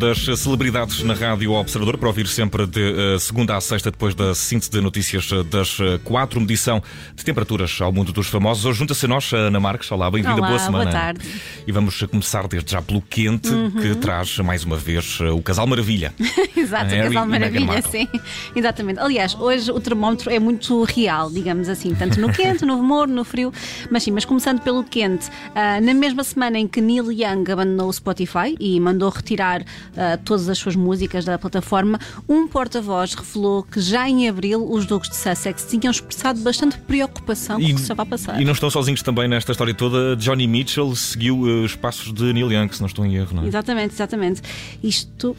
Das celebridades na Rádio Observador, para ouvir sempre de uh, segunda a sexta, depois da síntese de notícias eh, das uh, quatro, medição de temperaturas ao mundo dos famosos. Hoje junta-se a nós, Ana Marques. Olá, bem-vinda, boa semana. Boa tarde. E vamos começar desde já pelo quente, uhum. que traz mais uma vez o Casal Maravilha. Exato, o Casal Maravilha, sim. Exatamente. Aliás, hoje o termómetro é muito real, digamos assim, tanto no quente, no morno, no frio. Mas sim, mas começando pelo quente, na mesma semana em que Neil Young abandonou o Spotify e mandou retirar uh, todas as suas músicas da plataforma, um porta-voz revelou que já em abril os Duques de Sussex tinham expressado bastante preocupação com o que estava a passar. E não estão sozinhos também nesta história toda. Johnny Mitchell seguiu uh, os passos de Neil Young, se não estou em erro, não é? Exatamente, exatamente. Isto.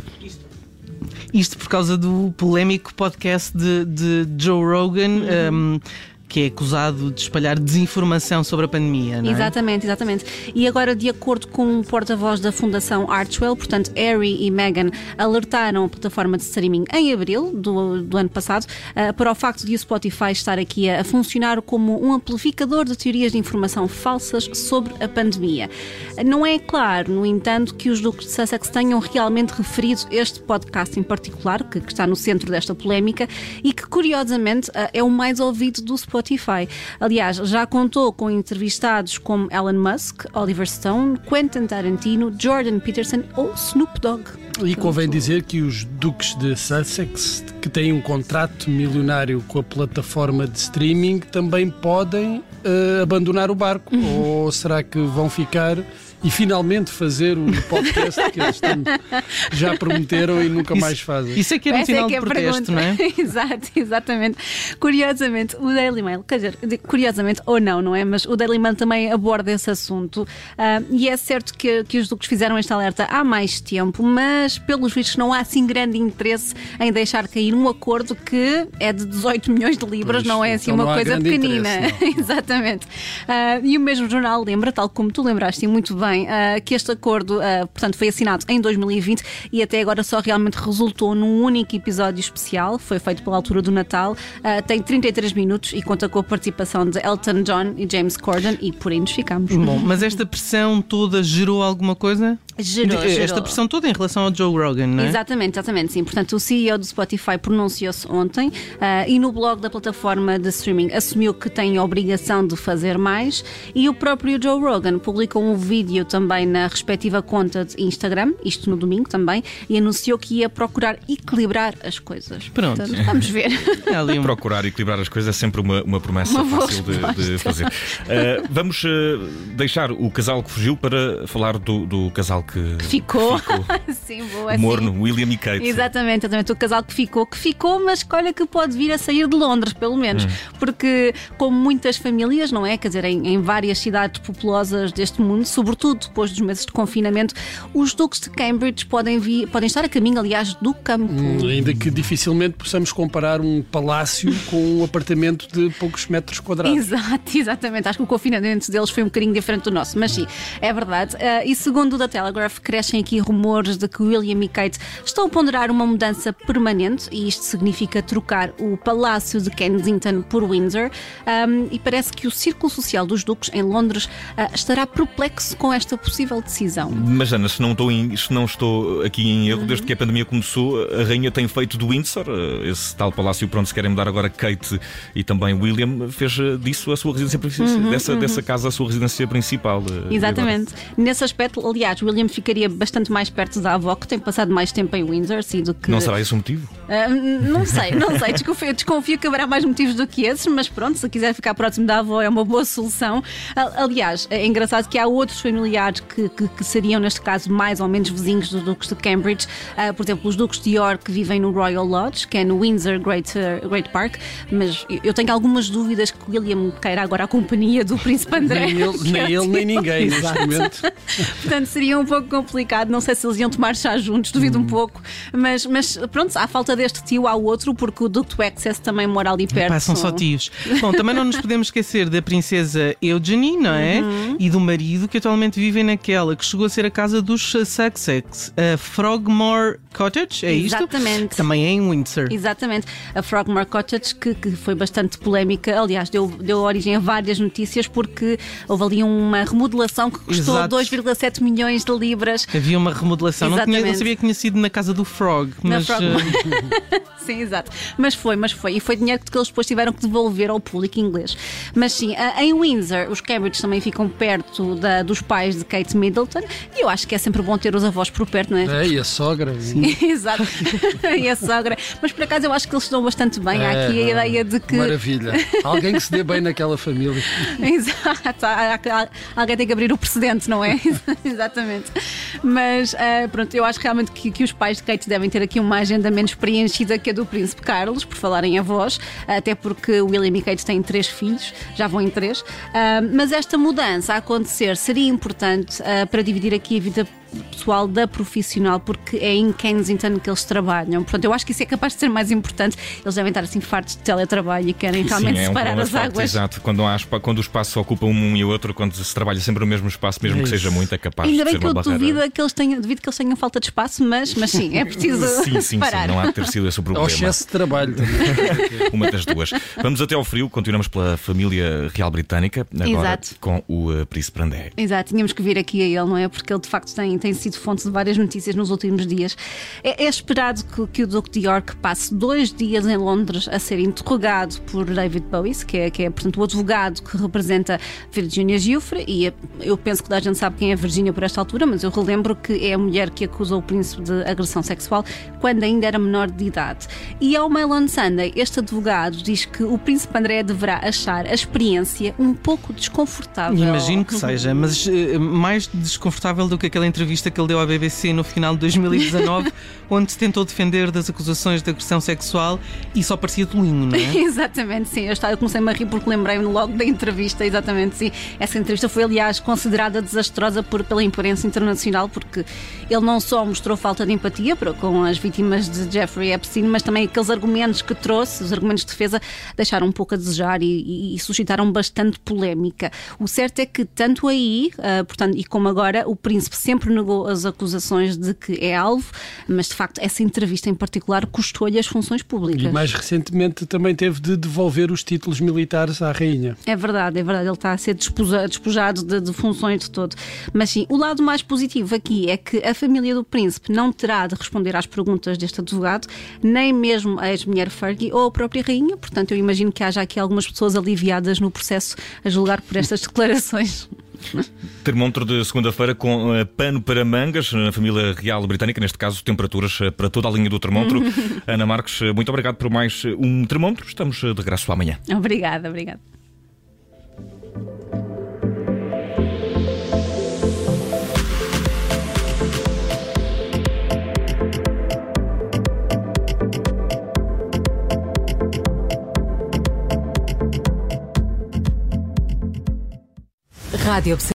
Isto por causa do polémico podcast de, de Joe Rogan. Uhum. Um, que é acusado de espalhar desinformação sobre a pandemia, não é? Exatamente, exatamente. E agora, de acordo com o porta-voz da Fundação Archwell, portanto, Harry e Meghan alertaram a plataforma de streaming em abril do, do ano passado uh, para o facto de o Spotify estar aqui a, a, funcionar como um amplificador de teorias de informação falsas sobre a pandemia. Não é claro, no entanto, que os Duques de Sussex tenham realmente referido este podcast em particular, que, que está no centro desta polémica, e que, curiosamente, uh, é o mais ouvido do Spotify Spotify. Aliás, já contou com entrevistados como Elon Musk, Oliver Stone, Quentin Tarantino, Jordan Peterson ou Snoop Dogg. E convém dizer que os Duques de Sussex, que têm um contrato milionário com a plataforma de streaming, também podem uh, abandonar o barco. Uhum. Ou será que vão ficar e finalmente fazer o podcast que eles já prometeram e nunca isso, mais fazem. Isso é que era um sinal é de protesto, não é? Exato, exatamente. Curiosamente, o Daily Mail, quer dizer, curiosamente ou não, não é? Mas o Daily Mail também aborda esse assunto uh, e é certo que, que os duques fizeram esta alerta há mais tempo, mas pelos vistos não há assim grande interesse em deixar cair um acordo que é de 18 milhões de libras, pois, não é assim então uma coisa pequenina. exatamente. Uh, e o mesmo jornal lembra, tal como tu lembraste muito bem, uh, que este acordo, uh, portanto, foi assinado em 2020 e até agora só realmente resultou num único episódio especial, foi feito pela altura do Natal, uh, tem 33 minutos e conta com a participação de Elton John e James Corden e por aí nos ficamos. Bom, mas esta pressão toda gerou alguma coisa? Gerou, Esta gerou. pressão toda em relação ao Joe Rogan, não é? Exatamente, exatamente, sim. Portanto, o CEO do Spotify pronunciou-se ontem uh, e no blog da plataforma de streaming assumiu que tem a obrigação de fazer mais e o próprio Joe Rogan publicou um vídeo também na respectiva conta de Instagram, isto no domingo também, e anunciou que ia procurar equilibrar as coisas. Pronto. Portanto, vamos ver. É ali um... Procurar equilibrar as coisas é sempre uma, uma promessa uma fácil de, de, fazer. Uh, vamos uh, deixar o casal que fugiu para falar do, do casal que, que ficou. ficou. Sim, boa. Morno, sim. William e Kate. Exatamente, exatamente. O casal que ficou, que ficou, mas que olha que pode vir a sair de Londres, pelo menos. Hum. Porque, como muitas famílias, não é? Quer dizer, em, em várias cidades populosas deste mundo, sobretudo depois dos meses de confinamento, os duques de Cambridge podem, vir, podem estar a caminho, aliás, do campo. Hum, ainda que dificilmente possamos comparar um palácio com um apartamento de poucos metros quadrados. Exato, exatamente. Acho que o confinamento deles foi um bocadinho diferente do nosso, mas sim, é verdade. Uh, e segundo o da Telegraph, crescem aqui rumores de que William e Kate estão a ponderar uma mudança permanente e isto significa trocar o Palácio de Kensington por Windsor. Um, e parece que o Círculo Social dos Duques em Londres uh, estará perplexo com esta possível decisão. Mas, Ana, se não estou, em, se não estou aqui em erro, uhum. desde que a pandemia começou, a Rainha tem feito do Windsor, uh, esse tal palácio para onde se querem mudar agora Kate e também William, fez disso a sua residência principal, uhum, dessa, uhum. dessa casa a sua residência principal. Exatamente. Nesse aspecto, aliás, William ficaria bastante mais perto da avó, que tem passado mais tempo em Windsor, sim, do que. Não será esse o motivo? Uh, não sei, não sei. Desconfio, desconfio que haverá mais motivos do que esses, mas pronto, se quiser ficar próximo da avó é uma boa solução. Aliás, é engraçado que há outros familiares que, que, que seriam, neste caso, mais ou menos vizinhos dos Duques de Cambridge. Uh, por exemplo, os Duques de York que vivem no Royal Lodge, que é no Windsor Great, uh, Great Park, mas eu tenho algumas dúvidas que William queira agora a companhia do Príncipe André. Nem ele, nem, ele, nem ninguém neste momento. Portanto, seria um pouco complicado. Não sei se eles iam tomar chá juntos, duvido Hum. um pouco. Mas, mas pronto, à falta deste tio, há outro, porque o Ducto Access também mora ali perto. Pá, são só tios. Bom, também não nos podemos esquecer da princesa Eugenie, não é? Uhum. E do marido que atualmente vivem naquela que chegou a ser a casa dos Sussex, a Frogmore Cottage, é isto? Exatamente. Também é em Windsor. Exatamente, a Frogmore Cottage, que, que foi bastante polémica, aliás, deu, deu origem a várias notícias, porque houve ali uma remodelação que custou Exato. 2,7 milhões de libras. Havia uma remodelação. Não, tinha, não sabia que tinha sido na casa do Frog, Na mas Frog- uh, Sim, exato. Mas foi, mas foi. E foi dinheiro que eles depois tiveram que devolver ao público inglês. Mas sim, a- em Windsor, os Cambridge também ficam perto da- dos pais de Kate Middleton. E eu acho que é sempre bom ter os avós por perto, não é? É, e a sogra? Exato. e a sogra. Mas por acaso eu acho que eles estão bastante bem. Há É, aqui a ideia de que. Maravilha. Alguém que se dê bem naquela família. Exato, Há- há- alguém tem que abrir o precedente, não é? Exatamente. Mas ah, pronto, eu acho realmente que, que os pais de Kate devem ter aqui uma agenda menos preenchida que a do Príncipe Carlos, por falarem a voz, até porque William e Kate têm três filhos, já vão em três. Ah, mas esta mudança a acontecer seria importante ah, para dividir aqui a vida pessoal da profissional, porque é em Kensington que eles trabalham. Portanto, eu acho que isso é capaz de ser mais importante. Eles devem estar assim fartos de teletrabalho e querem realmente Sim, é um separar problema as forte, águas. Exato, quando, há, quando o espaço ocupa um e o outro, quando se trabalha sempre no mesmo espaço, mesmo É que isso. seja muito, é capaz Ainda de bem ser que uma eu barreira. duvido, que eles tenham, duvido que eles tenham falta de espaço, mas, mas sim, é preciso Sim, sim, sim, parar. não há de ter sido esse o Ao problema. excesso de trabalho. Uma das duas. Vamos até ao frio, continuamos pela família real britânica, agora Exato. com o eh, Príncipe André. Exato, tínhamos que vir aqui a ele, não é? Porque ele de facto tem, tem sido fonte de várias notícias nos últimos dias. É, é esperado que, que o Duque de York passe dois dias em Londres a ser interrogado por David Bowie, que é, que é portanto, o advogado que representa Virginia Giuffre, e é- eu penso que toda a gente sabe quem é Virginia por esta altura, mas eu relembro que é a mulher que acusou o príncipe de agressão sexual quando ainda era menor de idade. E ao Mail on Sunday, este advogado diz que o príncipe André deverá achar a experiência um pouco desconfortável. imagino que seja, mas uh, mais desconfortável do que aquela entrevista que ele deu à BBC no final de 2019, onde se tentou defender das acusações de agressão sexual e só parecia tolinho, não é? Exatamente, sim. Eu, estava, eu comecei-me a rir porque lembrei-me logo da entrevista, exatamente, sim. Essa entrevista foi, aliás, considerada desastrosa por, pela imprensa internacional, porque ele não só mostrou falta de empatia para, com as vítimas de Jeffrey Epstein, mas também aqueles argumentos que trouxe, os argumentos de defesa, deixaram um pouco a desejar e, e- e suscitaram bastante polémica. O certo é que, tanto aí, ah, portanto, e como agora, o príncipe sempre negou as acusações de que é alvo, mas de facto, essa entrevista em particular custou-lhe as funções públicas. E mais recentemente também teve de devolver os títulos militares à rainha. É verdade, é verdade, ele está a ser despojado de, de funções de todo. Mas sim, o lado mais positivo aqui é que a família do príncipe não terá de responder às perguntas deste advogado, nem mesmo a ex-mulher Fergie ou a própria rainha. Portanto, eu imagino que haja aqui algumas pessoas aliviadas no processo a julgar por estas declarações. Termómetro de segunda-feira com eh, pano para mangas na família real britânica, neste caso temperaturas eh, para toda a linha do termómetro. Ana Marques, eh, muito obrigado por mais um termómetro. Estamos de regresso amanhã. Obrigada, obrigada. Rádio Observador.